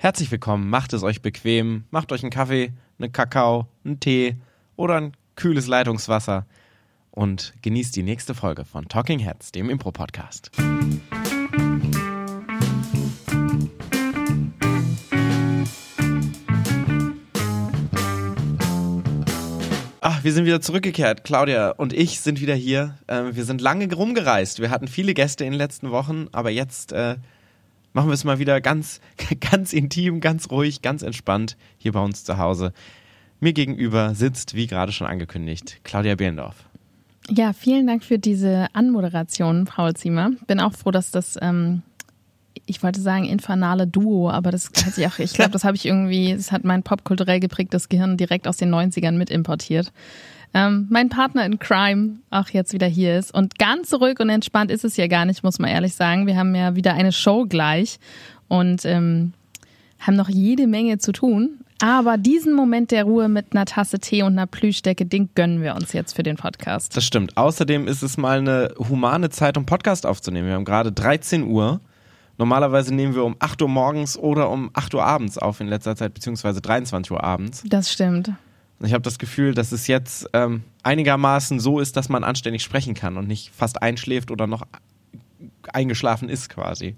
Herzlich willkommen, macht es euch bequem, macht euch einen Kaffee, einen Kakao, einen Tee oder ein kühles Leitungswasser und genießt die nächste Folge von Talking Heads, dem Impro-Podcast. Ach, wir sind wieder zurückgekehrt. Claudia und ich sind wieder hier. Ähm, wir sind lange rumgereist. Wir hatten viele Gäste in den letzten Wochen, aber jetzt äh, machen wir es mal wieder ganz, ganz intim, ganz ruhig, ganz entspannt hier bei uns zu Hause. Mir gegenüber sitzt, wie gerade schon angekündigt, Claudia Behlendorf. Ja, vielen Dank für diese Anmoderation, Frau Ziemer. Bin auch froh, dass das, ähm, ich wollte sagen, infernale Duo, aber das hat sich auch, ich glaube, das habe ich irgendwie, das hat mein popkulturell geprägtes Gehirn direkt aus den 90ern mit importiert. Ähm, mein Partner in Crime auch jetzt wieder hier ist. Und ganz ruhig und entspannt ist es ja gar nicht, muss man ehrlich sagen. Wir haben ja wieder eine Show gleich und ähm, haben noch jede Menge zu tun. Aber diesen Moment der Ruhe mit einer Tasse Tee und einer Plüschdecke, den gönnen wir uns jetzt für den Podcast. Das stimmt. Außerdem ist es mal eine humane Zeit, um Podcast aufzunehmen. Wir haben gerade 13 Uhr. Normalerweise nehmen wir um 8 Uhr morgens oder um 8 Uhr abends auf in letzter Zeit, beziehungsweise 23 Uhr abends. Das stimmt. Ich habe das Gefühl, dass es jetzt ähm, einigermaßen so ist, dass man anständig sprechen kann und nicht fast einschläft oder noch eingeschlafen ist quasi.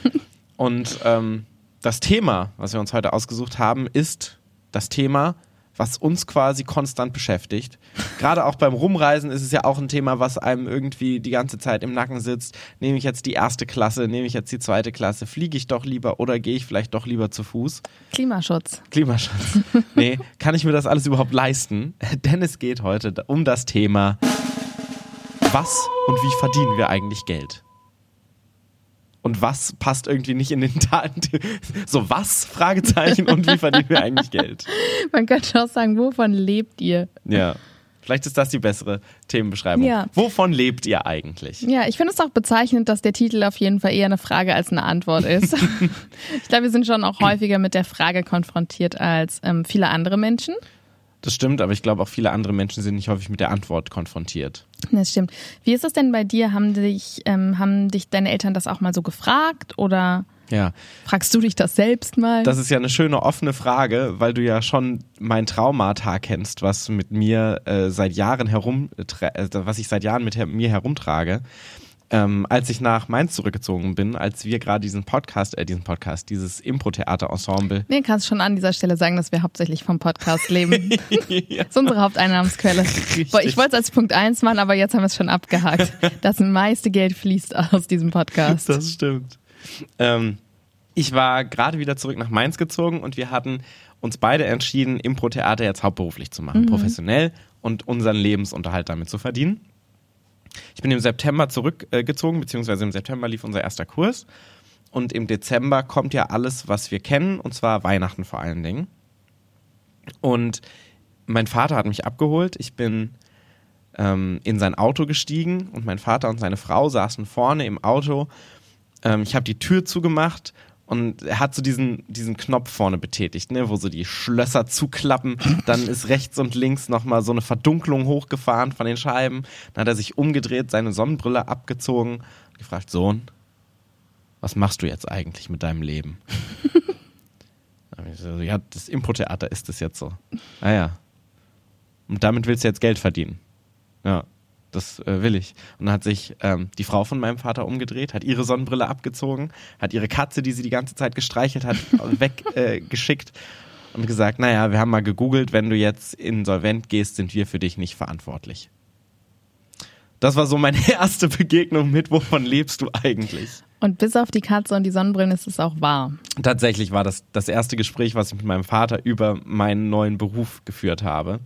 und ähm, das Thema, was wir uns heute ausgesucht haben, ist das Thema, was uns quasi konstant beschäftigt. Gerade auch beim Rumreisen ist es ja auch ein Thema, was einem irgendwie die ganze Zeit im Nacken sitzt. Nehme ich jetzt die erste Klasse, nehme ich jetzt die zweite Klasse, fliege ich doch lieber oder gehe ich vielleicht doch lieber zu Fuß? Klimaschutz. Klimaschutz. Nee, kann ich mir das alles überhaupt leisten? Denn es geht heute um das Thema, was und wie verdienen wir eigentlich Geld? Und was passt irgendwie nicht in den Daten. So was? Fragezeichen und wie verdienen wir eigentlich Geld? Man könnte auch sagen, wovon lebt ihr? Ja. Vielleicht ist das die bessere Themenbeschreibung. Ja. Wovon lebt ihr eigentlich? Ja, ich finde es auch bezeichnend, dass der Titel auf jeden Fall eher eine Frage als eine Antwort ist. ich glaube, wir sind schon auch häufiger mit der Frage konfrontiert als ähm, viele andere Menschen. Das stimmt, aber ich glaube auch viele andere Menschen sind nicht häufig mit der Antwort konfrontiert. Das stimmt. Wie ist es denn bei dir? Haben dich, ähm, haben dich deine Eltern das auch mal so gefragt oder ja. fragst du dich das selbst mal? Das ist ja eine schöne offene Frage, weil du ja schon mein Traumata kennst, was mit mir äh, seit Jahren herum, äh, was ich seit Jahren mit her mir herumtrage ähm, als ich nach Mainz zurückgezogen bin, als wir gerade diesen Podcast, äh, diesen Podcast, dieses Impro-Theater-Ensemble. Nee, kannst schon an dieser Stelle sagen, dass wir hauptsächlich vom Podcast leben. ja. Das ist unsere Haupteinnahmensquelle. Boah, ich wollte es als Punkt eins machen, aber jetzt haben wir es schon abgehakt. Das meiste Geld fließt aus diesem Podcast. Das stimmt. Ähm, ich war gerade wieder zurück nach Mainz gezogen und wir hatten uns beide entschieden, Impro-Theater jetzt hauptberuflich zu machen, mhm. professionell und unseren Lebensunterhalt damit zu verdienen. Ich bin im September zurückgezogen, beziehungsweise im September lief unser erster Kurs. Und im Dezember kommt ja alles, was wir kennen, und zwar Weihnachten vor allen Dingen. Und mein Vater hat mich abgeholt. Ich bin ähm, in sein Auto gestiegen und mein Vater und seine Frau saßen vorne im Auto. Ähm, ich habe die Tür zugemacht und er hat so diesen, diesen Knopf vorne betätigt, ne, wo so die Schlösser zuklappen. Dann ist rechts und links nochmal so eine Verdunklung hochgefahren von den Scheiben. Dann hat er sich umgedreht, seine Sonnenbrille abgezogen und gefragt, Sohn, was machst du jetzt eigentlich mit deinem Leben? ja, das Impro-Theater ist es jetzt so. Ah ja. Und damit willst du jetzt Geld verdienen. Ja das äh, will ich. Und dann hat sich ähm, die Frau von meinem Vater umgedreht, hat ihre Sonnenbrille abgezogen, hat ihre Katze, die sie die ganze Zeit gestreichelt hat, weggeschickt äh, und gesagt, naja, wir haben mal gegoogelt, wenn du jetzt insolvent gehst, sind wir für dich nicht verantwortlich. Das war so meine erste Begegnung mit, wovon lebst du eigentlich? Und bis auf die Katze und die Sonnenbrillen ist es auch wahr. Tatsächlich war das das erste Gespräch, was ich mit meinem Vater über meinen neuen Beruf geführt habe.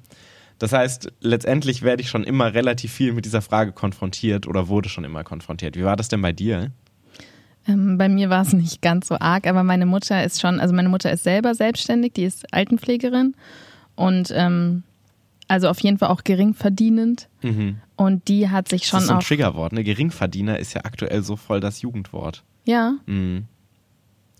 Das heißt, letztendlich werde ich schon immer relativ viel mit dieser Frage konfrontiert oder wurde schon immer konfrontiert. Wie war das denn bei dir? Ähm, bei mir war es nicht ganz so arg, aber meine Mutter ist schon, also meine Mutter ist selber selbstständig, die ist Altenpflegerin und ähm, also auf jeden Fall auch geringverdienend. Mhm. Und die hat sich schon. Das ist so ein Triggerwort, ne? Geringverdiener ist ja aktuell so voll das Jugendwort. Ja. Mhm.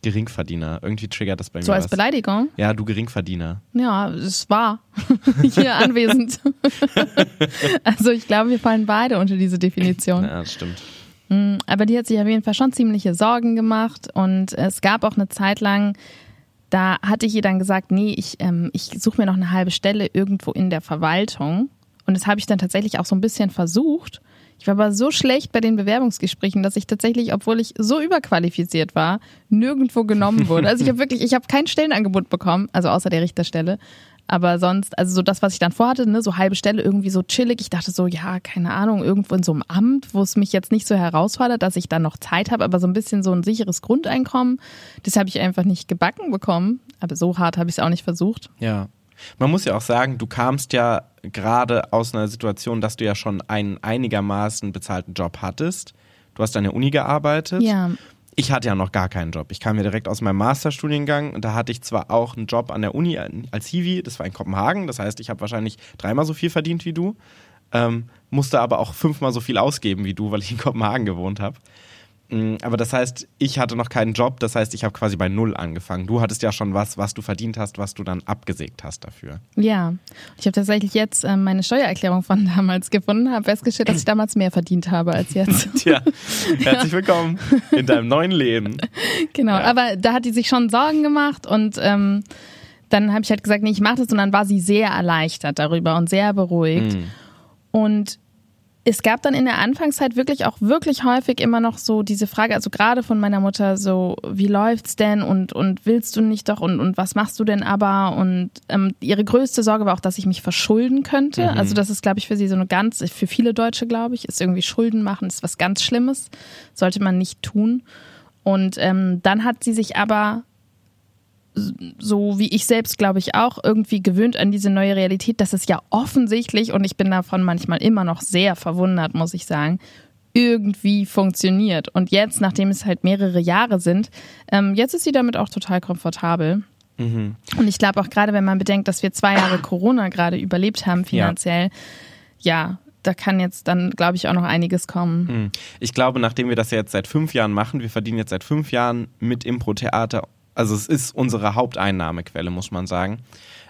Geringverdiener. Irgendwie triggert das bei mir. So als was. Beleidigung? Ja, du Geringverdiener. Ja, es war hier anwesend. also ich glaube, wir fallen beide unter diese Definition. Ja, das stimmt. Mm, aber die hat sich auf jeden Fall schon ziemliche Sorgen gemacht und es gab auch eine Zeit lang, da hatte ich ihr dann gesagt, nee, ich, ähm, ich suche mir noch eine halbe Stelle irgendwo in der Verwaltung. Und das habe ich dann tatsächlich auch so ein bisschen versucht. Ich war aber so schlecht bei den Bewerbungsgesprächen, dass ich tatsächlich, obwohl ich so überqualifiziert war, nirgendwo genommen wurde. Also ich habe wirklich, ich habe kein Stellenangebot bekommen, also außer der Richterstelle. Aber sonst, also so das, was ich dann vorhatte, ne, so halbe Stelle irgendwie so chillig. Ich dachte so, ja, keine Ahnung, irgendwo in so einem Amt, wo es mich jetzt nicht so herausfordert, dass ich dann noch Zeit habe, aber so ein bisschen so ein sicheres Grundeinkommen, das habe ich einfach nicht gebacken bekommen. Aber so hart habe ich es auch nicht versucht. Ja. Man muss ja auch sagen, du kamst ja gerade aus einer Situation, dass du ja schon einen einigermaßen bezahlten Job hattest. Du hast an der Uni gearbeitet. Ja. Ich hatte ja noch gar keinen Job. Ich kam ja direkt aus meinem Masterstudiengang und da hatte ich zwar auch einen Job an der Uni als Hiwi, das war in Kopenhagen, das heißt, ich habe wahrscheinlich dreimal so viel verdient wie du, ähm, musste aber auch fünfmal so viel ausgeben wie du, weil ich in Kopenhagen gewohnt habe. Mm, aber das heißt, ich hatte noch keinen Job, das heißt, ich habe quasi bei Null angefangen. Du hattest ja schon was, was du verdient hast, was du dann abgesägt hast dafür. Ja, ich habe tatsächlich jetzt äh, meine Steuererklärung von damals gefunden, habe festgestellt, dass ich damals mehr verdient habe als jetzt. Tja, herzlich willkommen in deinem neuen Leben. Genau, Ja. aber da hat die sich schon Sorgen gemacht und ähm, dann habe ich halt gesagt, nee, ich mache das und dann war sie sehr erleichtert darüber und sehr beruhigt. Mhm. Und es gab dann in der Anfangszeit wirklich auch wirklich häufig immer noch so diese Frage, also gerade von meiner Mutter so, wie läuft's denn und, und willst du nicht doch und, und was machst du denn aber? Und ähm, ihre größte Sorge war auch, dass ich mich verschulden könnte. Mhm. Also das ist, glaube ich, für sie so eine ganz, für viele Deutsche, glaube ich, ist irgendwie Schulden machen, ist was ganz Schlimmes, sollte man nicht tun. Und ähm, dann hat sie sich aber so wie ich selbst, glaube ich, auch irgendwie gewöhnt an diese neue Realität, dass es ja offensichtlich, und ich bin davon manchmal immer noch sehr verwundert, muss ich sagen, irgendwie funktioniert. Und jetzt, nachdem es halt mehrere Jahre sind, ähm, jetzt ist sie damit auch total komfortabel. Und ich glaube auch gerade, wenn man bedenkt, dass wir zwei Jahre Corona gerade überlebt haben finanziell, ja, da kann jetzt dann, glaube ich, auch noch einiges kommen. Hm. Ich glaube, nachdem wir das ja jetzt seit fünf Jahren machen, wir verdienen jetzt seit fünf Jahren mit Impro-Theater, also es ist unsere Haupteinnahmequelle, muss man sagen,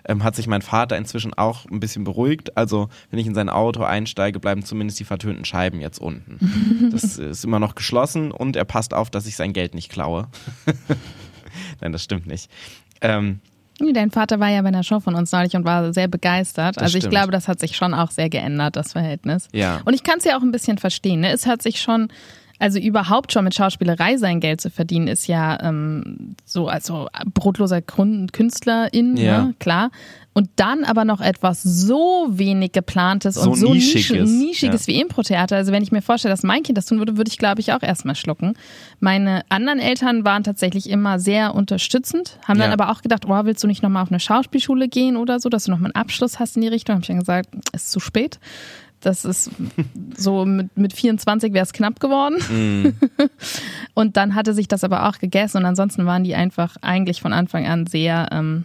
ähm, hat sich mein Vater inzwischen auch ein bisschen beruhigt. Also wenn ich in sein Auto einsteige, bleiben zumindest die vertönten Scheiben jetzt unten. Das ist immer noch geschlossen und er passt auf, dass ich sein Geld nicht klaue. Nein, das stimmt nicht. Ähm, Dein Vater war ja bei einer Show von uns neulich und war sehr begeistert. Also ich glaube, das hat sich schon auch sehr geändert, das Verhältnis. Ja. Und ich kann es ja auch ein bisschen verstehen. Ne? Es hat sich schon, also überhaupt schon mit Schauspielerei sein Geld zu verdienen, ist ja ähm, so, also brotloser Grund- Künstlerin, Ja. ne? klar. Und dann aber noch etwas so wenig geplantes So und so Nischiges, nischiges ja. wie Impro-Theater. Also wenn ich mir vorstelle, dass mein Kind das tun würde, würde ich glaube ich auch erstmal schlucken. Meine anderen Eltern waren tatsächlich immer sehr unterstützend, haben dann Ja. aber auch gedacht, oh, willst du nicht nochmal auf eine Schauspielschule gehen oder so, dass du nochmal einen Abschluss hast in die Richtung? Habe ich dann gesagt, ist zu spät. Das ist so mit, mit 24 wäre es knapp geworden. Mm. und dann hatte sich das aber auch gegessen und ansonsten waren die einfach eigentlich von Anfang an sehr, ähm,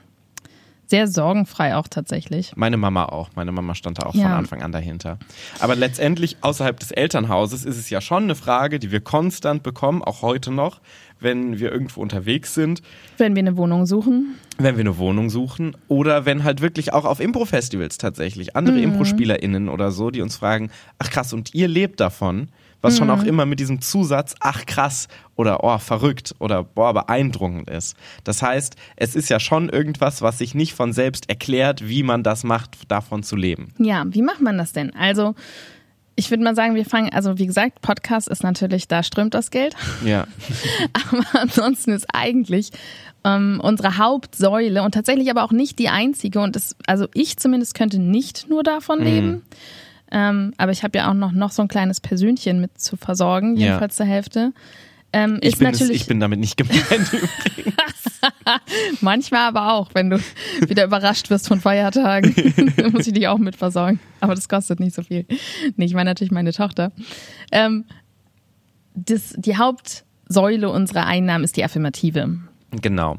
sehr sorgenfrei auch tatsächlich. Meine Mama auch. Meine Mama stand da auch Ja. von Anfang an dahinter. Aber letztendlich außerhalb des Elternhauses ist es ja schon eine Frage, die wir konstant bekommen, auch heute noch, wenn wir irgendwo unterwegs sind, Wenn wir eine Wohnung suchen. wenn wir eine Wohnung suchen oder wenn halt wirklich auch auf Impro-Festivals tatsächlich andere Impro-SpielerInnen oder so, die uns fragen, ach krass, und ihr lebt davon? Was schon auch immer mit diesem Zusatz, ach krass oder oh, verrückt oder boah, beeindruckend ist. Das heißt, es ist ja schon irgendwas, was sich nicht von selbst erklärt, wie man das macht, davon zu leben. Ja, wie macht man das denn? Also, ich würde mal sagen, wir fangen, also wie gesagt, Podcast ist natürlich, da strömt das Geld. Ja. Aber ansonsten ist eigentlich ähm, unsere Hauptsäule und tatsächlich aber auch nicht die einzige. Und das, also ich zumindest könnte nicht nur davon leben. Ähm, aber ich habe ja auch noch, noch so ein kleines Persönchen mit zu versorgen, Ja. jedenfalls zur Hälfte. Ähm, Ich bin, es, ich bin damit nicht gemeint. manchmal aber auch, wenn du wieder überrascht wirst von Feiertagen, dann muss ich dich auch mit versorgen. Aber das kostet nicht so viel. Nee, ich meine natürlich meine Tochter. Ähm, das, die Hauptsäule unserer Einnahmen ist die Affirmative. Genau.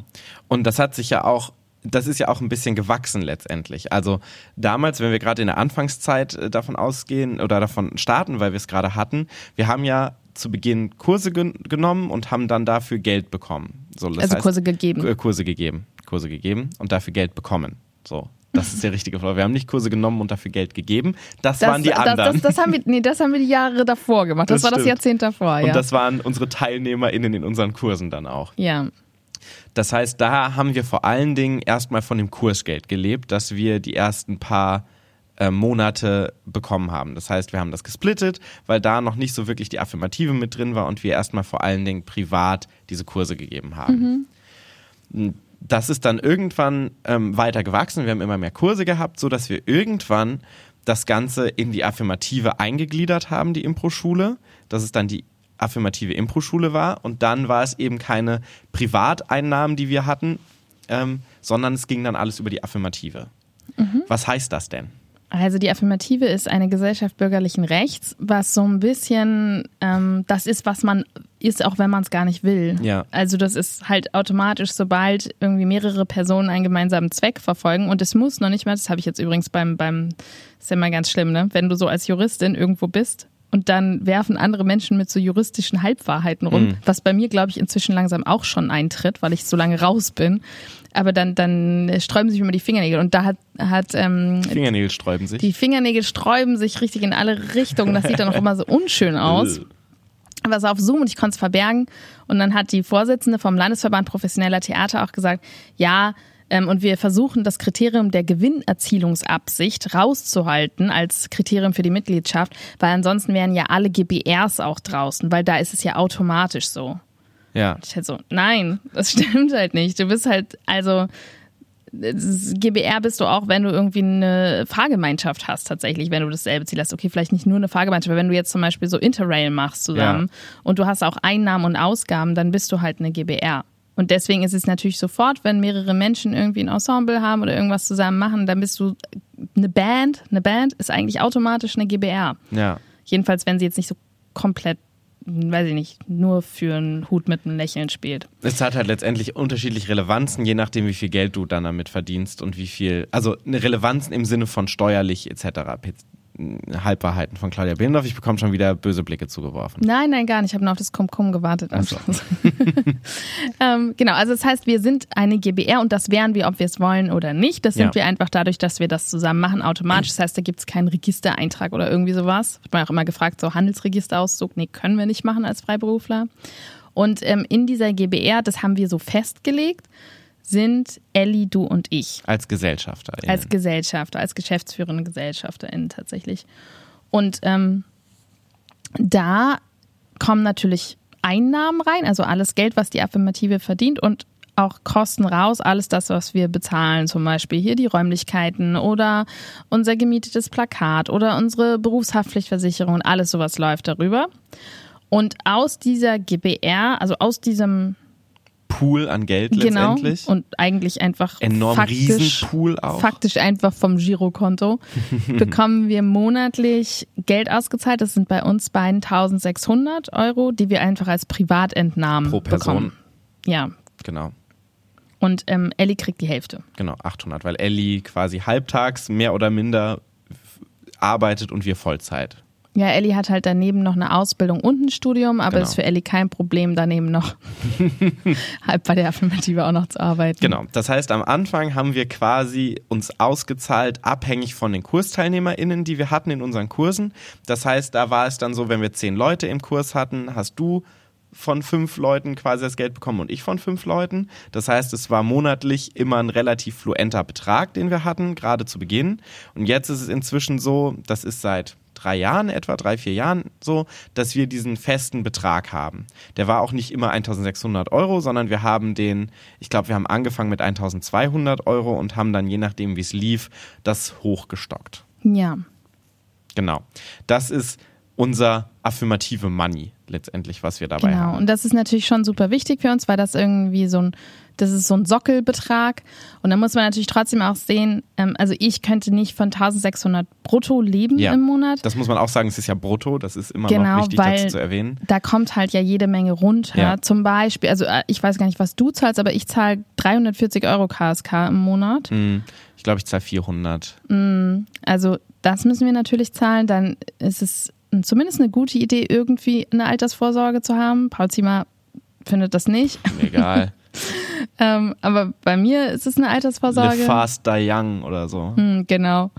Und das hat sich ja auch, das ist ja auch ein bisschen gewachsen letztendlich. Also damals, wenn wir gerade in der Anfangszeit äh, davon ausgehen oder davon starten, weil wir es gerade hatten, wir haben ja zu Beginn Kurse gen genommen und haben dann dafür Geld bekommen. So, das Also heißt, Kurse gegeben. Kurse gegeben. Kurse gegeben und dafür Geld bekommen. So. Das ist der richtige Fall. Wir haben nicht Kurse genommen und dafür Geld gegeben. Das, waren die anderen. Das, das, das, haben wir, nee, das haben wir die Jahre davor gemacht. Das, Das war das stimmt. Jahrzehnt davor, ja. Und das waren unsere TeilnehmerInnen in unseren Kursen dann auch. ja. Das heißt, da haben wir vor allen Dingen erstmal von dem Kursgeld gelebt, das wir die ersten paar äh, Monate bekommen haben. Das heißt, wir haben das gesplittet, weil da noch nicht so wirklich die Affirmative mit drin war und wir erstmal vor allen Dingen privat diese Kurse gegeben haben. Mhm. Das ist dann irgendwann ähm, weiter gewachsen. Wir haben immer mehr Kurse gehabt, so dass wir irgendwann das Ganze in die Affirmative eingegliedert haben, die Impro-Schule. Das ist dann die affirmative Impro-Schule war. Und dann war es eben keine Privateinnahmen, die wir hatten, ähm, sondern es ging dann alles über die Affirmative. Mhm. Was heißt das denn? Also die Affirmative ist eine Gesellschaft bürgerlichen Rechts, was so ein bisschen ähm, das ist, was man ist, auch wenn man es gar nicht will. Ja. Also das ist halt automatisch, sobald irgendwie mehrere Personen einen gemeinsamen Zweck verfolgen und es muss noch nicht mal, das habe ich jetzt übrigens beim, beim, ist ja immer ganz schlimm, ne? Wenn du so als Juristin irgendwo bist und dann werfen andere Menschen mit so juristischen Halbwahrheiten rum, mhm. was bei mir, glaube ich, inzwischen langsam auch schon eintritt, weil ich so lange raus bin aber dann, dann sträuben sich immer die Fingernägel und da hat, hat ähm, Fingernägel sträuben sich. Die Fingernägel sträuben sich richtig in alle Richtungen. Das sieht dann auch immer so unschön aus. Was auf Zoom und ich konnte es verbergen. Und dann hat die Vorsitzende vom Landesverband Professioneller Theater auch gesagt, ja, und wir versuchen das Kriterium der Gewinnerzielungsabsicht rauszuhalten als Kriterium für die Mitgliedschaft, weil ansonsten wären ja alle GBRs auch draußen, weil da ist es ja automatisch so. Ja. Ich halt so, nein, das stimmt halt nicht. Du bist halt, also GBR bist du auch, wenn du irgendwie eine Fahrgemeinschaft hast, tatsächlich, wenn du dasselbe Ziel hast. Okay, vielleicht nicht nur eine Fahrgemeinschaft, aber wenn du jetzt zum Beispiel so Interrail machst zusammen ja. und du hast auch Einnahmen und Ausgaben, dann bist du halt eine GBR. Und deswegen ist es natürlich sofort, wenn mehrere Menschen irgendwie ein Ensemble haben oder irgendwas zusammen machen, dann bist du eine Band. Eine Band ist eigentlich automatisch eine GBR. Ja. Jedenfalls, wenn sie jetzt nicht so komplett weiß ich nicht, nur für einen Hut mit einem Lächeln spielt. Es hat halt letztendlich unterschiedliche Relevanzen, je nachdem, wie viel Geld du dann damit verdienst und wie viel, also eine Relevanz im Sinne von steuerlich etc. Halbwahrheiten von Claudia Behlendorf. Ich bekomme schon wieder böse Blicke zugeworfen. Nein, nein, gar nicht. Ich habe nur auf das Komkom gewartet. Also. ähm, genau, also das heißt, wir sind eine GBR und das wären wir, ob wir es wollen oder nicht. Das sind ja. wir einfach dadurch, dass wir das zusammen machen, automatisch. Das heißt, da gibt es keinen Registereintrag oder irgendwie sowas. Wird man auch immer gefragt, so Handelsregisterauszug. Nee, können wir nicht machen als Freiberufler. Und ähm, in dieser GBR, das haben wir so festgelegt, sind Ellie, du und ich. Als Gesellschafter. Als Gesellschafter, als geschäftsführende GesellschafterInnen tatsächlich. Und ähm, da kommen natürlich Einnahmen rein, also alles Geld, was die Affirmative verdient und auch Kosten raus, alles das, was wir bezahlen, zum Beispiel hier die Räumlichkeiten oder unser gemietetes Plakat oder unsere Berufshaftpflichtversicherung, alles sowas läuft darüber. Und aus dieser GBR, also aus diesem Pool an Geld genau, letztendlich. Und eigentlich einfach enorm faktisch, Riesenpool auch. Faktisch einfach vom Girokonto bekommen wir monatlich Geld ausgezahlt. Das sind bei uns beiden 1600 Euro, die wir einfach als Privatentnahmen Pro Person. bekommen. Ja. Genau. Und ähm, Ellie kriegt die Hälfte. Genau, 800, weil Ellie quasi halbtags mehr oder minder arbeitet und wir Vollzeit. Ja, Ellie hat halt daneben noch eine Ausbildung und ein Studium, aber es genau. ist für Ellie kein Problem, daneben noch halb bei der Affirmative auch noch zu arbeiten. Genau. Das heißt, am Anfang haben wir quasi uns ausgezahlt, abhängig von den KursteilnehmerInnen, die wir hatten in unseren Kursen. Das heißt, da war es dann so, wenn wir zehn Leute im Kurs hatten, hast du von fünf Leuten quasi das Geld bekommen und ich von fünf Leuten. Das heißt, es war monatlich immer ein relativ fluenter Betrag, den wir hatten, gerade zu Beginn. Und jetzt ist es inzwischen so, das ist seit drei Jahren etwa, drei, vier Jahren so, dass wir diesen festen Betrag haben. Der war auch nicht immer 1600 Euro, sondern wir haben den, ich glaube, wir haben angefangen mit 1200 Euro und haben dann, je nachdem, wie es lief, das hochgestockt. Ja. Genau. Das ist unser affirmative Money letztendlich, was wir dabei genau. haben. Genau, und das ist natürlich schon super wichtig für uns, weil das irgendwie so ein das ist so ein Sockelbetrag. Und dann muss man natürlich trotzdem auch sehen, ähm, also ich könnte nicht von 1600 brutto leben ja, im Monat. Das muss man auch sagen, es ist ja brutto, das ist immer genau, noch wichtig weil dazu zu erwähnen. Da kommt halt ja jede Menge runter. Ja. Zum Beispiel, also äh, ich weiß gar nicht, was du zahlst, aber ich zahle 340 Euro KSK im Monat. Mm, ich glaube, ich zahle 400. Mm, also das müssen wir natürlich zahlen. Dann ist es zumindest eine gute Idee, irgendwie eine Altersvorsorge zu haben. Paul Ziemer findet das nicht. Egal. ähm, aber bei mir ist es eine Altersvorsorge. Live fast, die young oder so. Hm, genau.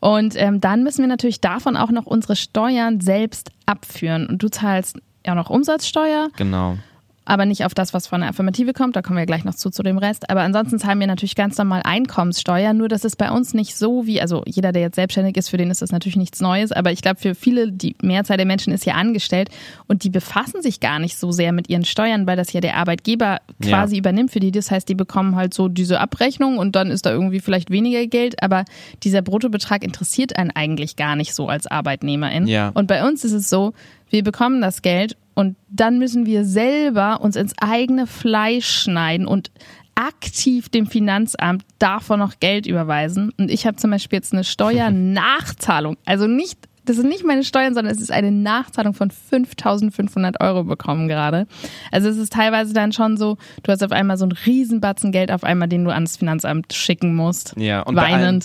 Und ähm, dann müssen wir natürlich davon auch noch unsere Steuern selbst abführen. Und du zahlst ja noch Umsatzsteuer. Genau. Aber nicht auf das, was von der Affirmative kommt. Da kommen wir gleich noch zu, zu dem Rest. Aber ansonsten zahlen wir natürlich ganz normal Einkommenssteuer. Nur, dass es bei uns nicht so wie, also jeder, der jetzt selbstständig ist, für den ist das natürlich nichts Neues. Aber ich glaube, für viele, die Mehrzahl der Menschen ist ja angestellt und die befassen sich gar nicht so sehr mit ihren Steuern, weil das ja der Arbeitgeber quasi ja. übernimmt für die. Das heißt, die bekommen halt so diese Abrechnung und dann ist da irgendwie vielleicht weniger Geld. Aber dieser Bruttobetrag interessiert einen eigentlich gar nicht so als Arbeitnehmerin. Ja. Und bei uns ist es so, wir bekommen das Geld und dann müssen wir selber uns ins eigene Fleisch schneiden und aktiv dem Finanzamt davon noch Geld überweisen. Und ich habe zum Beispiel jetzt eine Steuernachzahlung, also nicht, das sind nicht meine Steuern, sondern es ist eine Nachzahlung von 5.500 Euro bekommen gerade. Also es ist teilweise dann schon so, du hast auf einmal so einen Riesenbatzen Geld auf einmal, den du ans Finanzamt schicken musst. Ja, und weinend bei allen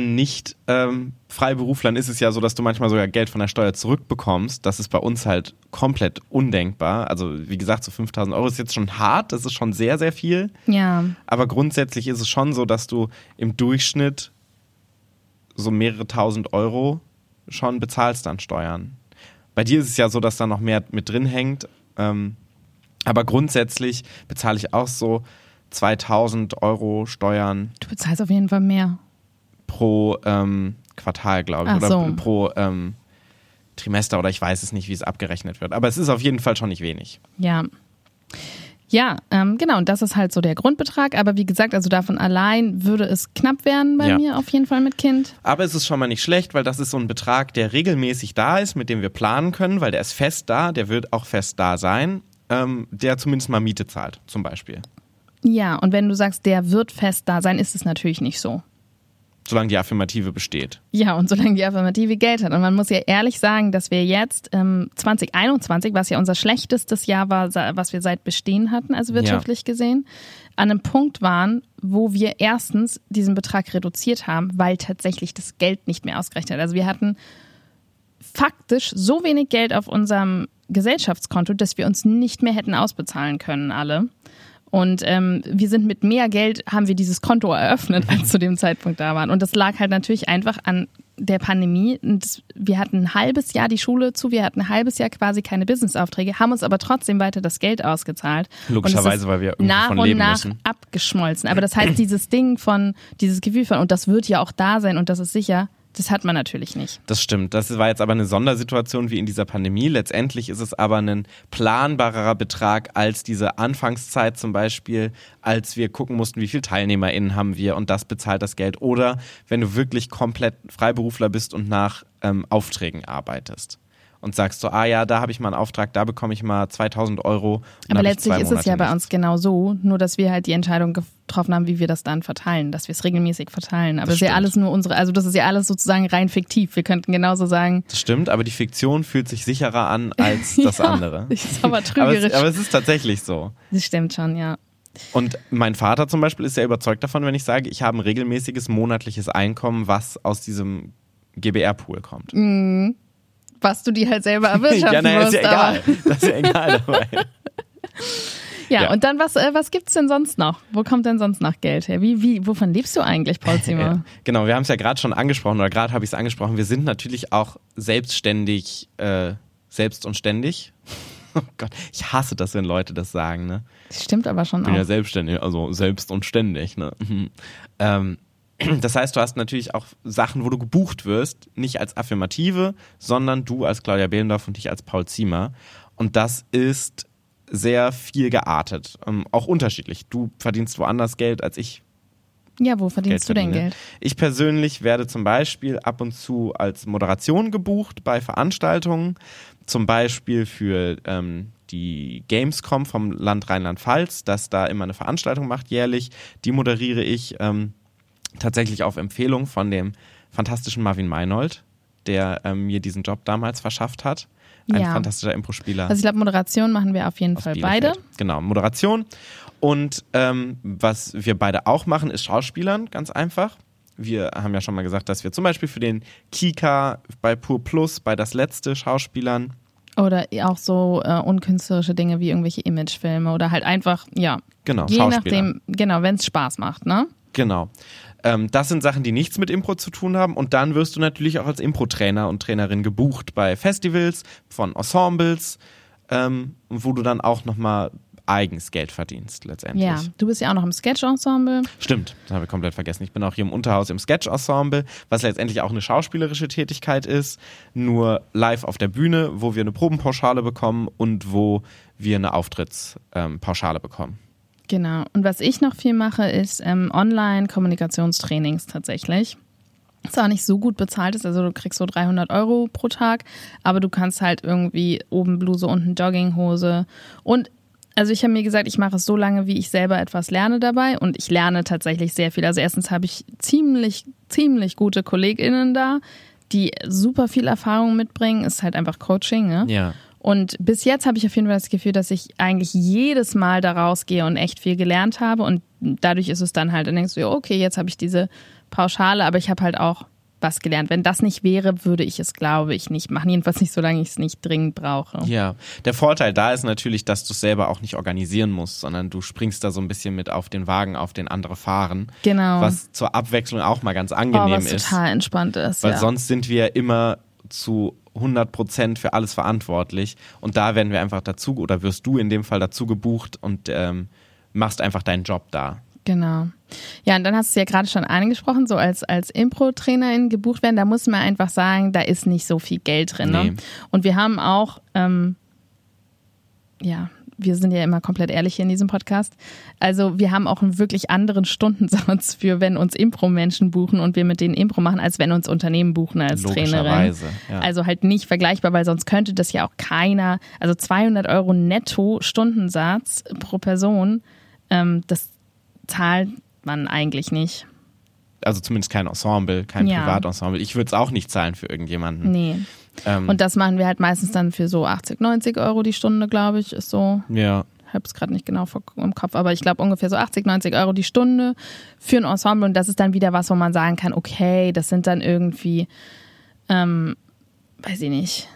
nicht ähm, Freiberuflern ist es ja so, dass du manchmal sogar Geld von der Steuer zurückbekommst. Das ist bei uns halt komplett undenkbar. Also wie gesagt, so 5000 Euro ist jetzt schon hart, das ist schon sehr, sehr viel. Ja. Aber grundsätzlich ist es schon so, dass du im Durchschnitt so mehrere tausend Euro schon bezahlst an Steuern. Bei dir ist es ja so, dass da noch mehr mit drin hängt. Ähm, aber grundsätzlich bezahle ich auch so 2000 Euro Steuern. Du bezahlst auf jeden Fall mehr pro ähm, Quartal, glaube ich, Ach oder so. pro ähm, Trimester oder ich weiß es nicht, wie es abgerechnet wird. Aber es ist auf jeden Fall schon nicht wenig. Ja. Ja, ähm, genau, und das ist halt so der Grundbetrag. Aber wie gesagt, also davon allein würde es knapp werden bei ja. mir auf jeden Fall mit Kind. Aber es ist schon mal nicht schlecht, weil das ist so ein Betrag, der regelmäßig da ist, mit dem wir planen können, weil der ist fest da, der wird auch fest da sein, ähm, der zumindest mal Miete zahlt, zum Beispiel. Ja, und wenn du sagst, der wird fest da sein, ist es natürlich nicht so. Solange die Affirmative besteht. Ja, und solange die Affirmative Geld hat. Und man muss ja ehrlich sagen, dass wir jetzt ähm, 2021, was ja unser schlechtestes Jahr war, was wir seit Bestehen hatten, also wirtschaftlich ja. gesehen, an einem Punkt waren, wo wir erstens diesen Betrag reduziert haben, weil tatsächlich das Geld nicht mehr ausgerechnet hat. Also wir hatten faktisch so wenig Geld auf unserem Gesellschaftskonto, dass wir uns nicht mehr hätten ausbezahlen können, alle. Und ähm, wir sind mit mehr Geld, haben wir dieses Konto eröffnet, als zu dem Zeitpunkt da waren. Und das lag halt natürlich einfach an der Pandemie. Und wir hatten ein halbes Jahr die Schule zu, wir hatten ein halbes Jahr quasi keine Businessaufträge, haben uns aber trotzdem weiter das Geld ausgezahlt. Logischerweise, weil wir nach und nach müssen. abgeschmolzen. Aber das heißt, dieses Ding von, dieses Gefühl von, und das wird ja auch da sein und das ist sicher, das hat man natürlich nicht. Das stimmt. Das war jetzt aber eine Sondersituation wie in dieser Pandemie. Letztendlich ist es aber ein planbarerer Betrag als diese Anfangszeit zum Beispiel, als wir gucken mussten, wie viele TeilnehmerInnen haben wir und das bezahlt das Geld. Oder wenn du wirklich komplett Freiberufler bist und nach ähm, Aufträgen arbeitest und sagst so, ah ja, da habe ich mal einen Auftrag, da bekomme ich mal 2000 Euro. Aber letztlich ist es ja bei uns genau so, nur dass wir halt die Entscheidung getroffen haben, wie wir das dann verteilen, dass wir es regelmäßig verteilen. Aber das ist ja alles nur unsere, also das ist ja alles sozusagen rein fiktiv. Wir könnten genauso sagen. Das stimmt, aber die Fiktion fühlt sich sicherer an als das ja, andere. Ist aber trügerisch. aber, es, aber es ist tatsächlich so. Das stimmt schon, ja. Und mein Vater zum Beispiel ist sehr überzeugt davon, wenn ich sage, ich habe ein regelmäßiges monatliches Einkommen, was aus diesem GBR-Pool kommt. Mhm was du dir halt selber erwirtschaften ja, naja, musst. Ist ja egal. Das ist ja egal dabei. Ja, ja, und dann, was, äh, was gibt's denn sonst noch? Wo kommt denn sonst noch Geld her? Wie, wie, wovon lebst du eigentlich, Paul Zimmer? genau, wir haben es ja gerade schon angesprochen, oder gerade habe ich es angesprochen. Wir sind natürlich auch selbstständig, äh, selbst und ständig. Oh Gott, ich hasse das, wenn Leute das sagen, ne? Das stimmt aber schon bin auch. ja selbstständig, also selbst und ständig, ne? ähm, das heißt, du hast natürlich auch Sachen, wo du gebucht wirst, nicht als Affirmative, sondern du als Claudia Behlendorf und ich als Paul Ziemer. Und das ist sehr viel geartet, ähm, auch unterschiedlich. Du verdienst woanders Geld als ich. Ja, wo verdienst Geld du denn Geld? Ich persönlich werde zum Beispiel ab und zu als Moderation gebucht bei Veranstaltungen, zum Beispiel für ähm, die Gamescom vom Land Rheinland-Pfalz, das da immer eine Veranstaltung macht jährlich. Die moderiere ich. Ähm, tatsächlich auf Empfehlung von dem fantastischen Marvin Meinold, der ähm, mir diesen Job damals verschafft hat. Ein ja. fantastischer Impro-Spieler. Also ich glaube, Moderation machen wir auf jeden Fall Bielefeld. beide. Genau, Moderation. Und ähm, was wir beide auch machen, ist Schauspielern, ganz einfach. Wir haben ja schon mal gesagt, dass wir zum Beispiel für den Kika bei Pur Plus, bei das letzte Schauspielern. Oder auch so äh, unkünstlerische Dinge wie irgendwelche Imagefilme oder halt einfach, ja. Genau, Je nachdem, genau, wenn es Spaß macht, ne? Genau. Ähm, das sind Sachen, die nichts mit Impro zu tun haben. Und dann wirst du natürlich auch als Impro-Trainer und Trainerin gebucht bei Festivals, von Ensembles, ähm, wo du dann auch nochmal eigens Geld verdienst letztendlich. Ja, du bist ja auch noch im Sketch-Ensemble. Stimmt, das habe ich komplett vergessen. Ich bin auch hier im Unterhaus im Sketch-Ensemble, was letztendlich auch eine schauspielerische Tätigkeit ist, nur live auf der Bühne, wo wir eine Probenpauschale bekommen und wo wir eine Auftrittspauschale bekommen. Genau. Und was ich noch viel mache, ist ähm, Online-Kommunikationstrainings tatsächlich. Das auch nicht so gut bezahlt ist, also du kriegst so 300 Euro pro Tag, aber du kannst halt irgendwie oben Bluse, unten Jogginghose und also ich habe mir gesagt, ich mache es so lange, wie ich selber etwas lerne dabei und ich lerne tatsächlich sehr viel. Also erstens habe ich ziemlich, ziemlich gute KollegInnen da, die super viel Erfahrung mitbringen. Ist halt einfach Coaching, ne? Ja. Und bis jetzt habe ich auf jeden Fall das Gefühl, dass ich eigentlich jedes Mal da rausgehe und echt viel gelernt habe. Und dadurch ist es dann halt, dann denkst du, okay, jetzt habe ich diese Pauschale, aber ich habe halt auch was gelernt. Wenn das nicht wäre, würde ich es, glaube ich, nicht machen. Jedenfalls nicht, solange ich es nicht dringend brauche. Ja, der Vorteil da ist natürlich, dass du es selber auch nicht organisieren musst, sondern du springst da so ein bisschen mit auf den Wagen, auf den andere fahren. Genau. Was zur Abwechslung auch mal ganz oh, angenehm was ist. total entspannt ist. Weil ja. sonst sind wir immer zu 100 Prozent für alles verantwortlich. Und da werden wir einfach dazu, oder wirst du in dem Fall dazu gebucht und ähm, machst einfach deinen Job da. Genau. Ja, und dann hast du ja gerade schon angesprochen, so als, als Impro-Trainerin gebucht werden, da muss man einfach sagen, da ist nicht so viel Geld drin. Ne? Nee. Und wir haben auch, ähm, ja, wir sind ja immer komplett ehrlich hier in diesem Podcast. Also wir haben auch einen wirklich anderen Stundensatz für, wenn uns Impro-Menschen buchen und wir mit denen Impro machen, als wenn uns Unternehmen buchen als Trainerin. Ja. Also halt nicht vergleichbar, weil sonst könnte das ja auch keiner, also 200 Euro netto Stundensatz pro Person, ähm, das zahlt man eigentlich nicht. also zumindest kein Ensemble, kein Ja. Privatensemble. Ich würde es auch nicht zahlen für irgendjemanden. Nee. Ähm, Und das machen wir halt meistens dann für so 80, 90 Euro die Stunde, glaube ich, ist so. ja. Ich habe es gerade nicht genau vor- im Kopf, aber ich glaube ungefähr so 80, 90 Euro die Stunde für ein Ensemble. Und das ist dann wieder was, wo man sagen kann, okay, das sind dann irgendwie, ähm, weiß ich nicht,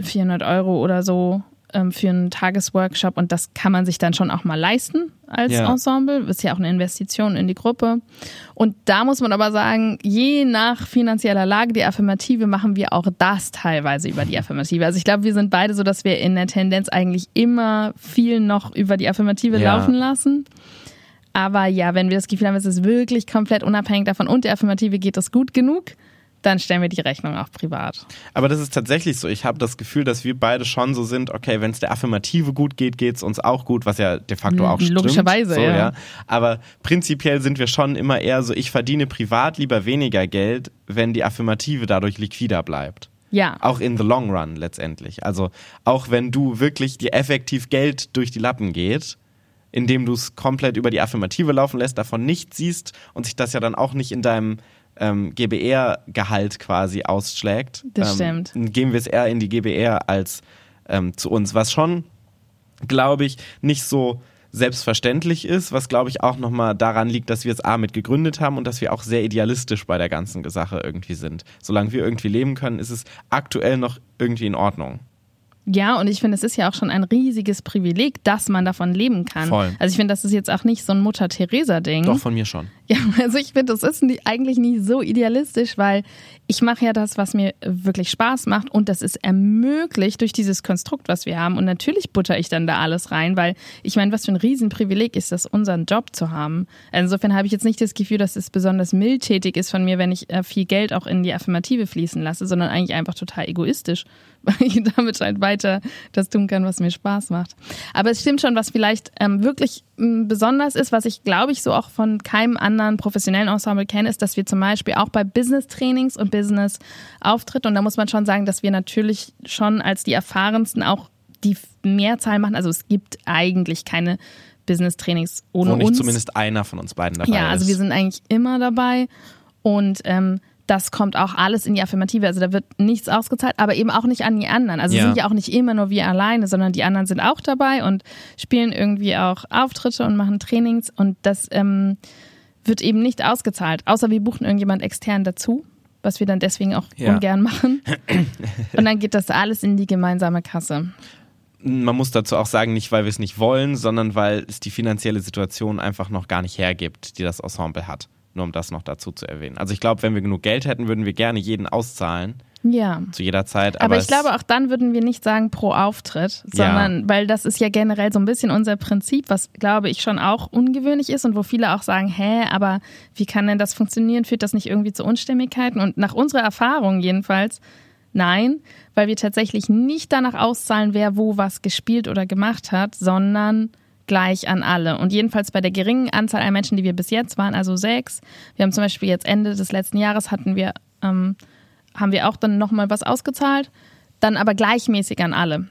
400 Euro oder so ähm, für einen Tagesworkshop. Und das kann man sich dann schon auch mal leisten als Ja. Ensemble. Ist ja auch eine Investition in die Gruppe. Und da muss man aber sagen, je nach finanzieller Lage, die Affirmative, machen wir auch das teilweise über die Affirmative. Also ich glaube, wir sind beide so, dass wir in der Tendenz eigentlich immer viel noch über die Affirmative Ja. laufen lassen. Aber ja, wenn wir das Gefühl haben, es ist wirklich komplett unabhängig davon und der Affirmative geht es gut genug, dann stellen wir die Rechnung auch privat. Aber das ist tatsächlich so. Ich habe das Gefühl, dass wir beide schon so sind, okay, wenn es der Affirmative gut geht, geht es uns auch gut, was ja de facto auch stimmt. Logischerweise, so, ja. Aber prinzipiell sind wir schon immer eher so, ich verdiene privat lieber weniger Geld, wenn die Affirmative dadurch liquider bleibt. Ja, Auch in the long run letztendlich. Also auch wenn du wirklich dir effektiv Geld durch die Lappen geht, indem du es komplett über die Affirmative laufen lässt, davon nichts siehst und sich das ja dann auch nicht in deinem ähm, GBR-Gehalt quasi ausschlägt, Das ähm, stimmt. geben wir es eher in die GBR als ähm, zu uns, was schon, glaube ich, nicht so selbstverständlich ist, was glaube ich auch nochmal daran liegt, dass wir es A mit gegründet haben und dass wir auch sehr idealistisch bei der ganzen Sache irgendwie sind. Solange wir irgendwie leben können, ist es aktuell noch irgendwie in Ordnung. Ja, und ich finde, es ist ja auch schon ein riesiges Privileg, dass man davon leben kann. Voll. Also ich finde, das ist jetzt auch nicht so ein Mutter-Theresa-Ding. Doch, von mir schon. Ja, also ich finde, das ist nie, eigentlich nicht so idealistisch, weil ich mache ja das, was mir wirklich Spaß macht und das ist ermöglicht durch dieses Konstrukt, was wir haben. Und natürlich butter ich dann da alles rein, weil ich meine, was für ein Riesenprivileg ist das, unseren Job zu haben. Insofern habe ich jetzt nicht das Gefühl, dass es besonders mildtätig ist von mir, wenn ich äh, viel Geld auch in die Affirmative fließen lasse, sondern eigentlich einfach total egoistisch, weil ich damit halt weiter das tun kann, was mir Spaß macht. Aber es stimmt schon, was vielleicht ähm, wirklich besonders ist, was ich glaube ich so auch von keinem anderen professionellen Ensemble kenne, ist, dass wir zum Beispiel auch bei Business-Trainings und Business-Auftritten, und da muss man schon sagen, dass wir natürlich schon als die erfahrensten auch die Mehrzahl machen. Also es gibt eigentlich keine Business-Trainings ohne Wo nicht uns. zumindest einer von uns beiden dabei Ja, also ist. wir sind eigentlich immer dabei und ähm, das kommt auch alles in die Affirmative. Also da wird nichts ausgezahlt, aber eben auch nicht an die anderen. Also Ja. sind ja auch nicht immer nur wir alleine, sondern die anderen sind auch dabei und spielen irgendwie auch Auftritte und machen Trainings und das ähm, wird eben nicht ausgezahlt, außer wir buchen irgendjemand extern dazu, was wir dann deswegen auch Ja. ungern machen. und dann geht das alles in die gemeinsame Kasse. Man muss dazu auch sagen, nicht weil wir es nicht wollen, sondern weil es die finanzielle Situation einfach noch gar nicht hergibt, die das Ensemble hat. Nur um das noch dazu zu erwähnen. Also ich glaube, wenn wir genug Geld hätten, würden wir gerne jeden auszahlen. Ja. Zu jeder Zeit. Aber, aber ich glaube, auch dann würden wir nicht sagen pro Auftritt, sondern ja. weil das ist ja generell so ein bisschen unser Prinzip, was glaube ich schon auch ungewöhnlich ist und wo viele auch sagen, hä, aber wie kann denn das funktionieren? Führt das nicht irgendwie zu Unstimmigkeiten? Und nach unserer Erfahrung jedenfalls, nein, weil wir tatsächlich nicht danach auszahlen, wer wo was gespielt oder gemacht hat, sondern gleich an alle. Und jedenfalls bei der geringen Anzahl an Menschen, die wir bis jetzt waren, also sechs. Wir haben zum Beispiel jetzt Ende des letzten Jahres hatten wir, ähm, haben wir auch dann nochmal was ausgezahlt, dann aber gleichmäßig an alle.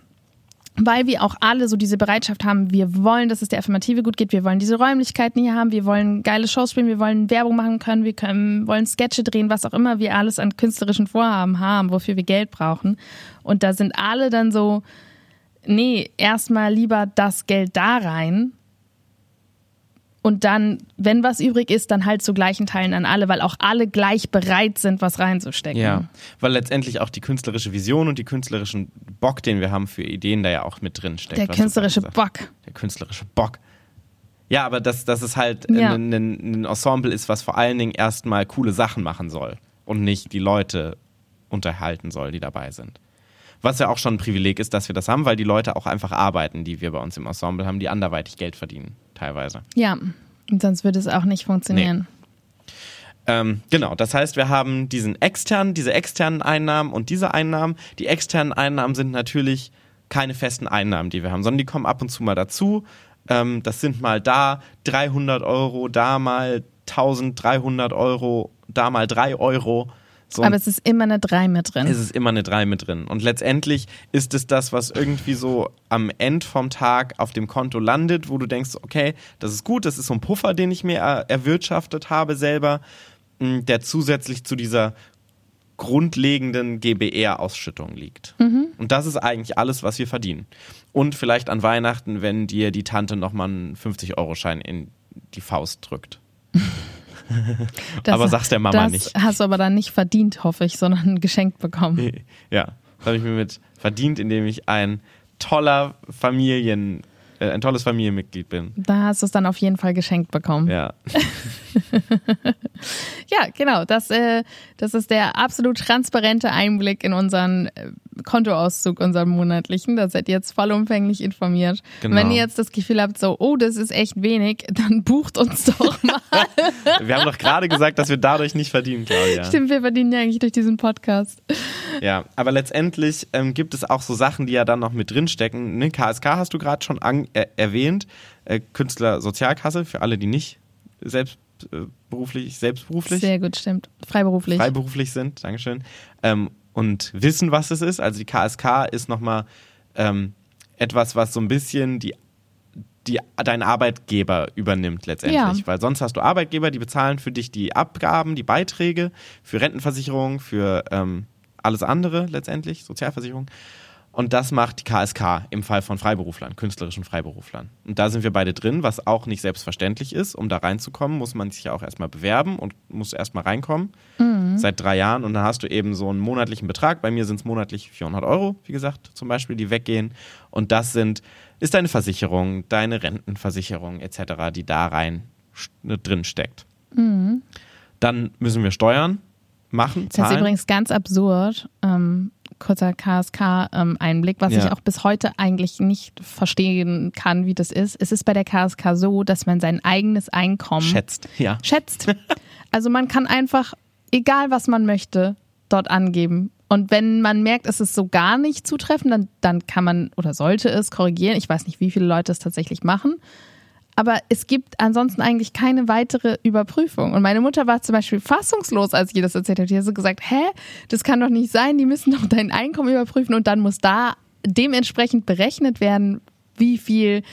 Weil wir auch alle so diese Bereitschaft haben, wir wollen, dass es der Affirmative gut geht, wir wollen diese Räumlichkeiten hier haben, wir wollen geile Shows spielen, wir wollen Werbung machen können, wir können, wollen Sketche drehen, was auch immer wir alles an künstlerischen Vorhaben haben, wofür wir Geld brauchen. Und da sind alle dann so, nee, erstmal lieber das Geld da rein und dann, wenn was übrig ist, dann halt zu gleichen Teilen an alle, weil auch alle gleich bereit sind, was reinzustecken. Ja, weil letztendlich auch die künstlerische Vision und die künstlerischen Bock, den wir haben für Ideen, da ja auch mit drin steckt. Der künstlerische Bock. Der künstlerische Bock. Ja, aber dass, dass es halt ja. ein, ein, ein Ensemble ist, was vor allen Dingen erstmal coole Sachen machen soll und nicht die Leute unterhalten soll, die dabei sind. Was ja auch schon ein Privileg ist, dass wir das haben, weil die Leute auch einfach arbeiten, die wir bei uns im Ensemble haben, die anderweitig Geld verdienen, teilweise. Ja, sonst würde es auch nicht funktionieren. Nee. Ähm, genau, das heißt, wir haben diesen externen, diese externen Einnahmen und diese Einnahmen. Die externen Einnahmen sind natürlich keine festen Einnahmen, die wir haben, sondern die kommen ab und zu mal dazu. Ähm, das sind mal da 300 Euro, da mal 1300 Euro, da mal 3 Euro. So Aber es ist immer eine 3 mit drin. Es ist immer eine 3 mit drin. Und letztendlich ist es das, was irgendwie so am Ende vom Tag auf dem Konto landet, wo du denkst, okay, das ist gut, das ist so ein Puffer, den ich mir erwirtschaftet habe selber, der zusätzlich zu dieser grundlegenden GBR-Ausschüttung liegt. Mhm. Und das ist eigentlich alles, was wir verdienen. Und vielleicht an Weihnachten, wenn dir die Tante nochmal einen 50-Euro-Schein in die Faust drückt. Das, aber sag's der Mama das nicht. Hast du aber dann nicht verdient, hoffe ich, sondern geschenkt bekommen. Ja, das habe ich mir mit verdient, indem ich ein toller Familien, äh, ein tolles Familienmitglied bin. Da hast du es dann auf jeden Fall geschenkt bekommen. Ja. ja, genau. Das, äh, das ist der absolut transparente Einblick in unseren äh, Kontoauszug, unseren monatlichen. Da seid ihr jetzt vollumfänglich informiert. Genau. Wenn ihr jetzt das Gefühl habt, so, oh, das ist echt wenig, dann bucht uns doch mal. wir haben doch gerade gesagt, dass wir dadurch nicht verdienen, Claudia. Stimmt, wir verdienen ja eigentlich durch diesen Podcast. Ja, aber letztendlich ähm, gibt es auch so Sachen, die ja dann noch mit drinstecken. Ne, KSK hast du gerade schon an, äh, erwähnt. Äh, Künstlersozialkasse, für alle, die nicht selbst beruflich, selbstberuflich. Sehr gut, stimmt. Freiberuflich. Freiberuflich sind, Dankeschön. Ähm, und wissen, was es ist. Also die KSK ist nochmal ähm, etwas, was so ein bisschen die, die, dein Arbeitgeber übernimmt letztendlich. Ja. Weil sonst hast du Arbeitgeber, die bezahlen für dich die Abgaben, die Beiträge, für Rentenversicherung, für ähm, alles andere letztendlich, Sozialversicherung. Und das macht die KSK im Fall von Freiberuflern, künstlerischen Freiberuflern. Und da sind wir beide drin, was auch nicht selbstverständlich ist. Um da reinzukommen, muss man sich ja auch erstmal bewerben und muss erstmal reinkommen. Mhm. Seit drei Jahren. Und dann hast du eben so einen monatlichen Betrag. Bei mir sind es monatlich 400 Euro, wie gesagt, zum Beispiel, die weggehen. Und das sind, ist deine Versicherung, deine Rentenversicherung etc., die da rein drin steckt. Mhm. Dann müssen wir Steuern machen. Zahlen. Das ist übrigens ganz absurd. Ähm, kurzer KSK-Einblick, was ja. ich auch bis heute eigentlich nicht verstehen kann, wie das ist. Es ist bei der KSK so, dass man sein eigenes Einkommen schätzt. Ja. Schätzt. Also man kann einfach, egal was man möchte, dort angeben. Und wenn man merkt, es ist so gar nicht zutreffend, dann, dann kann man oder sollte es korrigieren. Ich weiß nicht, wie viele Leute es tatsächlich machen. Aber es gibt ansonsten eigentlich keine weitere Überprüfung. Und meine Mutter war zum Beispiel fassungslos, als ich ihr das erzählt habe. Die hat so gesagt, hä, das kann doch nicht sein, die müssen doch dein Einkommen überprüfen und dann muss da dementsprechend berechnet werden, wie viel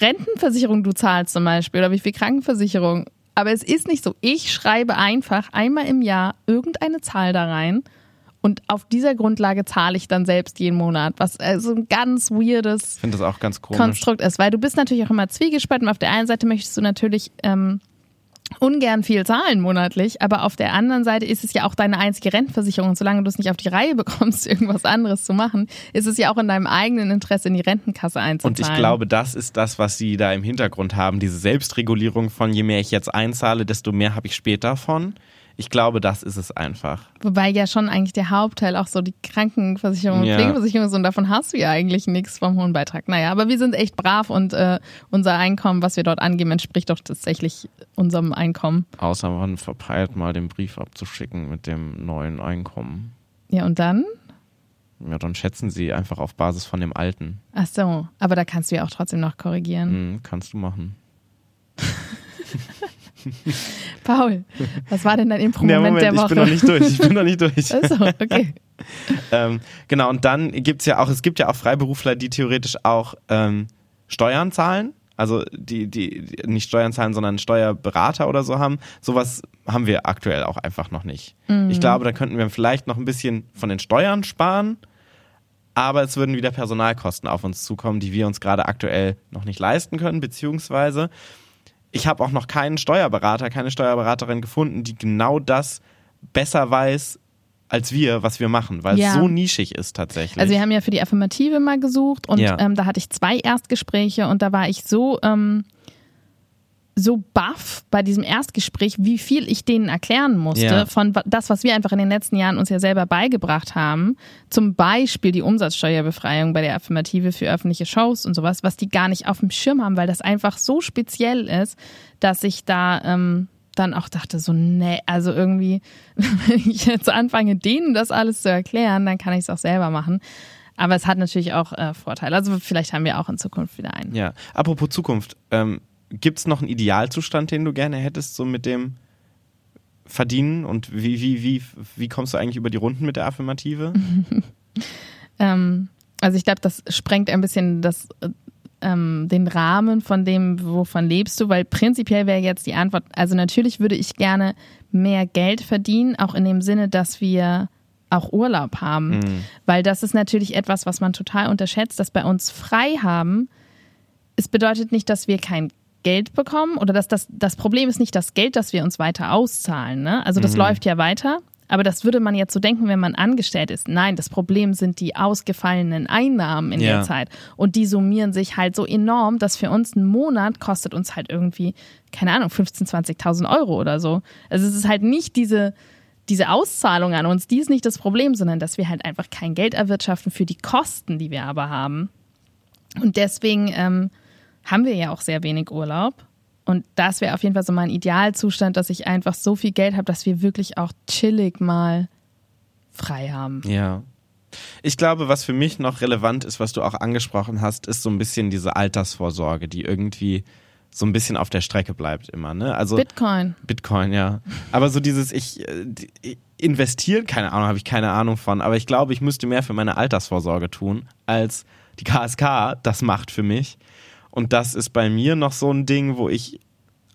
Rentenversicherung du zahlst zum Beispiel oder wie viel Krankenversicherung. Aber es ist nicht so. Ich schreibe einfach einmal im Jahr irgendeine Zahl da rein und auf dieser Grundlage zahle ich dann selbst jeden Monat, was also ein ganz weirdes das auch ganz Konstrukt ist, weil du bist natürlich auch immer zwiegespalten. Auf der einen Seite möchtest du natürlich ähm, ungern viel zahlen monatlich, aber auf der anderen Seite ist es ja auch deine einzige Rentenversicherung. Und solange du es nicht auf die Reihe bekommst, irgendwas anderes zu machen, ist es ja auch in deinem eigenen Interesse, in die Rentenkasse einzuzahlen. Und ich glaube, das ist das, was sie da im Hintergrund haben, diese Selbstregulierung von je mehr ich jetzt einzahle, desto mehr habe ich später von Ich glaube, das ist es einfach. Wobei ja schon eigentlich der Hauptteil auch so die Krankenversicherung und Ja. Pflegeversicherung ist und davon hast du ja eigentlich nichts vom hohen Beitrag. Naja, aber wir sind echt brav und äh, unser Einkommen, was wir dort angeben, entspricht doch tatsächlich unserem Einkommen. Außer man verpeilt mal den Brief abzuschicken mit dem neuen Einkommen. Ja, und dann? Ja, dann schätzen sie einfach auf Basis von dem alten. Ach so, aber da kannst du ja auch trotzdem noch korrigieren. Hm, kannst du machen. Paul, was war denn dein Impro-Moment der ich Woche? bin noch nicht durch. Ich bin noch nicht durch. Ach so, okay. ähm, genau, und dann gibt's ja auch, es gibt ja auch Freiberufler, die theoretisch auch ähm, Steuern zahlen. Also die, die, die nicht Steuern zahlen, sondern Steuerberater oder so haben. Sowas haben wir aktuell auch einfach noch nicht. Ich glaube, da könnten wir vielleicht noch ein bisschen von den Steuern sparen, aber es würden wieder Personalkosten auf uns zukommen, die wir uns gerade aktuell noch nicht leisten können, beziehungsweise ich habe auch noch keinen Steuerberater, keine Steuerberaterin gefunden, die genau das besser weiß als wir, was wir machen, weil Ja. es so nischig ist tatsächlich. Also wir haben ja für die Affirmative mal gesucht und Ja. ähm, da hatte ich zwei Erstgespräche und da war ich so ähm, so baff bei diesem Erstgespräch, wie viel ich denen erklären musste Ja. von das, was wir einfach in den letzten Jahren uns ja selber beigebracht haben. Zum Beispiel die Umsatzsteuerbefreiung bei der Affirmative für öffentliche Shows und sowas, was die gar nicht auf dem Schirm haben, weil das einfach so speziell ist, dass ich da ähm, dann auch dachte, so, nee, also irgendwie, wenn ich jetzt anfange, denen das alles zu erklären, dann kann ich es auch selber machen. Aber es hat natürlich auch äh, Vorteile. Also vielleicht haben wir auch in Zukunft wieder einen. ja. Apropos Zukunft, ähm, gibt es noch einen Idealzustand, den du gerne hättest, so mit dem Verdienen? Und wie, wie, wie, wie kommst du eigentlich über die Runden mit der Affirmative? Ähm, also ich glaube, das sprengt ein bisschen das, äh, ähm, den Rahmen von dem, wovon lebst du, weil prinzipiell wäre jetzt die Antwort, also natürlich würde ich gerne mehr Geld verdienen, auch in dem Sinne, dass wir auch Urlaub haben, weil das ist natürlich etwas, was man total unterschätzt, dass bei uns frei haben, es bedeutet nicht, dass wir kein Geld bekommen oder dass das, das Problem ist nicht das Geld, das wir uns weiter auszahlen. Ne? Also das läuft ja weiter, aber das würde man jetzt so denken, wenn man angestellt ist. Nein, das Problem sind die ausgefallenen Einnahmen in Ja. der Zeit. Und die summieren sich halt so enorm, dass für uns ein Monat kostet uns halt irgendwie, keine Ahnung, 15.000, 20.000 Euro oder so. Also es ist halt nicht diese, diese Auszahlung an uns, die ist nicht das Problem, sondern dass wir halt einfach kein Geld erwirtschaften für die Kosten, die wir aber haben. Und deswegen ähm, haben wir ja auch sehr wenig Urlaub. Und das wäre auf jeden Fall so mein Idealzustand, dass ich einfach so viel Geld habe, dass wir wirklich auch chillig mal frei haben. Ja. Ich glaube, was für mich noch relevant ist, was du auch angesprochen hast, ist so ein bisschen diese Altersvorsorge, die irgendwie so ein bisschen auf der Strecke bleibt immer. Ne? Also Bitcoin. Bitcoin, ja. Aber so dieses, ich, äh, ich investieren, keine Ahnung, habe ich keine Ahnung von, aber ich glaube, ich müsste mehr für meine Altersvorsorge tun, als die KSK das macht für mich. Und das ist bei mir noch so ein Ding, wo ich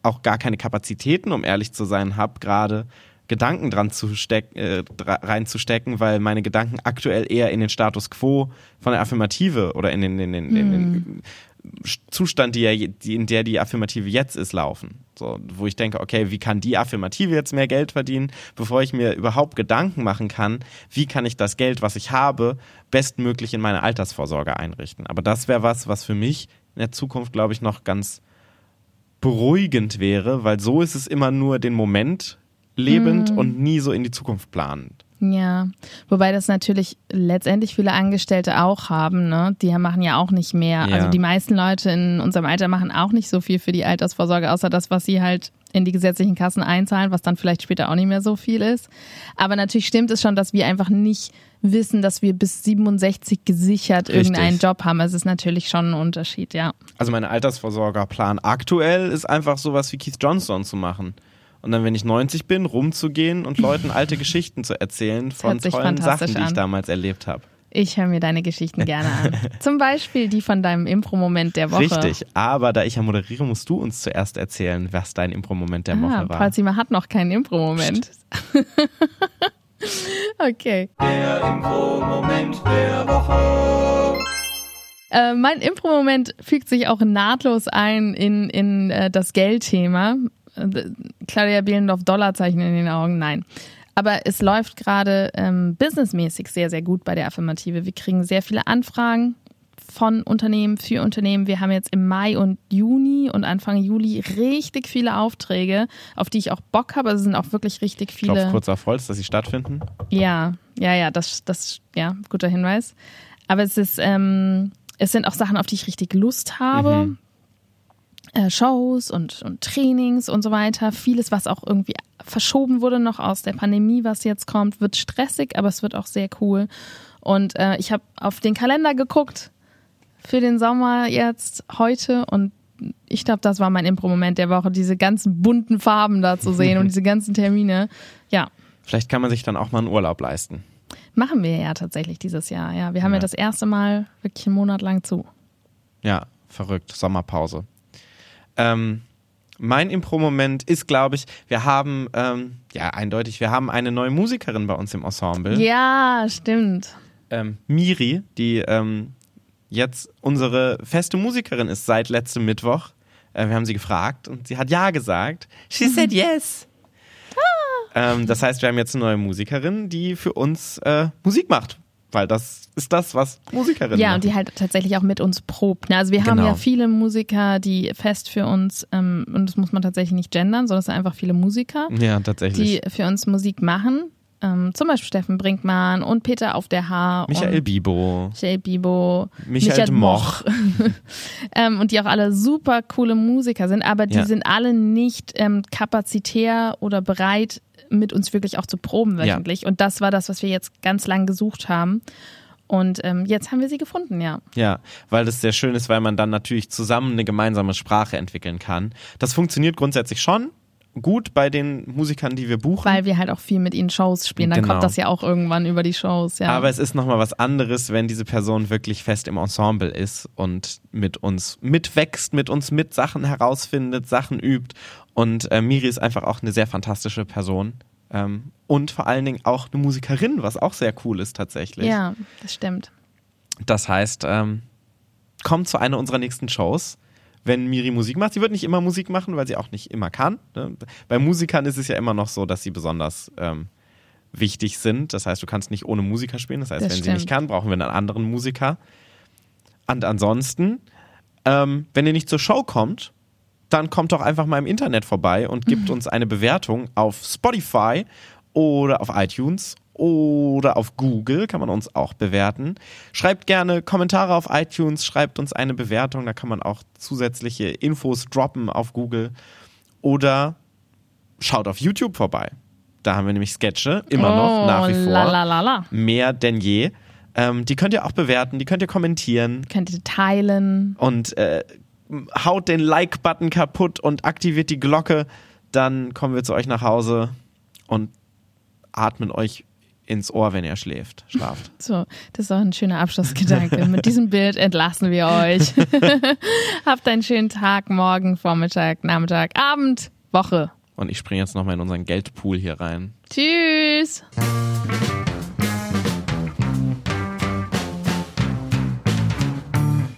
auch gar keine Kapazitäten, um ehrlich zu sein, habe, gerade Gedanken dran zu stecken, äh, reinzustecken, weil meine Gedanken aktuell eher in den Status quo von der Affirmative oder in den, in den, in den Zustand, die ja, die, in der die Affirmative jetzt ist, laufen. So, wo ich denke, okay, wie kann die Affirmative jetzt mehr Geld verdienen, bevor ich mir überhaupt Gedanken machen kann, wie kann ich das Geld, was ich habe, bestmöglich in meine Altersvorsorge einrichten. Aber das wäre was, was für mich in der Zukunft, glaube ich, noch ganz beruhigend wäre, weil so ist es immer nur den Moment lebend und nie so in die Zukunft planend. Ja, wobei das natürlich letztendlich viele Angestellte auch haben, ne? Die machen ja auch nicht mehr. Ja. Also die meisten Leute in unserem Alter machen auch nicht so viel für die Altersvorsorge, außer das, was sie halt in die gesetzlichen Kassen einzahlen, was dann vielleicht später auch nicht mehr so viel ist. Aber natürlich stimmt es schon, dass wir einfach nicht wissen, dass wir bis 67 gesichert Richtig. irgendeinen Job haben. Es ist natürlich schon ein Unterschied, ja. Also mein Altersvorsorgerplan aktuell ist einfach sowas wie Keith Johnstone zu machen. Und dann, wenn ich 90 bin, rumzugehen und Leuten alte Geschichten zu erzählen von tollen Sachen, die ich an. damals erlebt habe. Ich höre mir deine Geschichten gerne an. Zum Beispiel die von deinem Impro-Moment der Woche. Richtig, aber da ich ja moderiere, musst du uns zuerst erzählen, was dein Impro-Moment der Ah, Woche war. Paul Zimmer hat noch keinen Impro-Moment. okay. Äh, mein Impro-Moment fügt sich auch nahtlos ein in, in äh, das Geldthema. Äh, Claudia Bielendorf Dollarzeichen in den Augen, nein. Aber es läuft gerade ähm, businessmäßig sehr, sehr gut bei der Affirmative. Wir kriegen sehr viele Anfragen, von Unternehmen für Unternehmen. Wir haben jetzt im Mai und Juni und Anfang Juli richtig viele Aufträge, auf die ich auch Bock habe. Also es sind auch wirklich richtig viele. Klopf kurz auf Holz, dass sie stattfinden. Ja, ja, ja, das, das, ja, guter Hinweis. Aber es ist, ähm, es sind auch Sachen, auf die ich richtig Lust habe. Mhm. Äh, Shows und, und Trainings und so weiter. Vieles, was auch irgendwie verschoben wurde noch aus der Pandemie, was jetzt kommt, wird stressig, aber es wird auch sehr cool. Und äh, ich habe auf den Kalender geguckt für den Sommer jetzt heute und ich glaube, das war mein Impro-Moment der Woche, diese ganzen bunten Farben da zu sehen und diese ganzen Termine. Ja, Vielleicht kann man sich dann auch mal einen Urlaub leisten. machen wir ja tatsächlich dieses Jahr. Ja, wir haben ja, Ja. das erste Mal wirklich einen Monat lang zu. Ja, verrückt. Sommerpause. Ähm, mein Impro-Moment ist, glaube ich, wir haben, ähm, ja, eindeutig, wir haben eine neue Musikerin bei uns im Ensemble. Ja, stimmt. Ähm, Miri, die ähm, jetzt unsere feste Musikerin ist seit letztem Mittwoch. Äh, wir haben sie gefragt und sie hat ja gesagt. She said yes. Ähm, das heißt, wir haben jetzt eine neue Musikerin, die für uns äh, Musik macht. Weil das ist das, was Musikerinnen Ja, machen. und die halt tatsächlich auch mit uns probt. ne? Also wir haben Genau. ja viele Musiker, die fest für uns, ähm, und das muss man tatsächlich nicht gendern, sondern es sind einfach viele Musiker, ja, tatsächlich. die für uns Musik machen. Ähm, zum Beispiel Steffen Brinkmann und Peter auf der Haar. Michael Bibo, Michael Bibo. Michael Moch. ähm, und die auch alle super coole Musiker sind, aber die Ja. sind alle nicht ähm, kapazitär oder bereit, mit uns wirklich auch zu proben Ja. wöchentlich. Und das war das, was wir jetzt ganz lang gesucht haben. Und ähm, jetzt haben wir sie gefunden, ja. Ja, weil das sehr schön ist, weil man dann natürlich zusammen eine gemeinsame Sprache entwickeln kann. Das funktioniert grundsätzlich schon gut bei den Musikern, die wir buchen. Weil wir halt auch viel mit ihnen Shows spielen. Dann Genau. kommt das ja auch irgendwann über die Shows, ja. Aber es ist nochmal was anderes, wenn diese Person wirklich fest im Ensemble ist und mit uns mitwächst, mit uns mit Sachen herausfindet, Sachen übt. Und äh, Miri ist einfach auch eine sehr fantastische Person. Ähm, und vor allen Dingen auch eine Musikerin, was auch sehr cool ist tatsächlich. ja, das stimmt. Das heißt, ähm, kommt zu einer unserer nächsten Shows, wenn Miri Musik macht. Sie wird nicht immer Musik machen, weil sie auch nicht immer kann. Ne? Bei Musikern ist es ja immer noch so, dass sie besonders ähm, wichtig sind. Das heißt, du kannst nicht ohne Musiker spielen. Das heißt, Das wenn sie stimmt. nicht kann, brauchen wir einen anderen Musiker. Und ansonsten, ähm, wenn ihr nicht zur Show kommt, dann kommt doch einfach mal im Internet vorbei und gibt uns eine Bewertung auf Spotify oder auf iTunes oder auf Google kann man uns auch bewerten. Schreibt gerne Kommentare auf iTunes, schreibt uns eine Bewertung, da kann man auch zusätzliche Infos droppen auf Google oder schaut auf YouTube vorbei. Da haben wir nämlich Sketche, immer noch, oh, nach wie vor. La, la, la, la. Mehr denn je. Ähm, die könnt ihr auch bewerten, die könnt ihr kommentieren Könnt ihr teilen. und äh, haut den Like-Button kaputt und aktiviert die Glocke. Dann kommen wir zu euch nach Hause und atmen euch ins Ohr, wenn ihr schläft, schlaft. So, das ist auch ein schöner Abschlussgedanke. Mit diesem Bild entlassen wir euch. Habt einen schönen Tag, morgen, Vormittag, Nachmittag, Abend, Woche. Und ich springe jetzt nochmal in unseren Geldpool hier rein. Tschüss.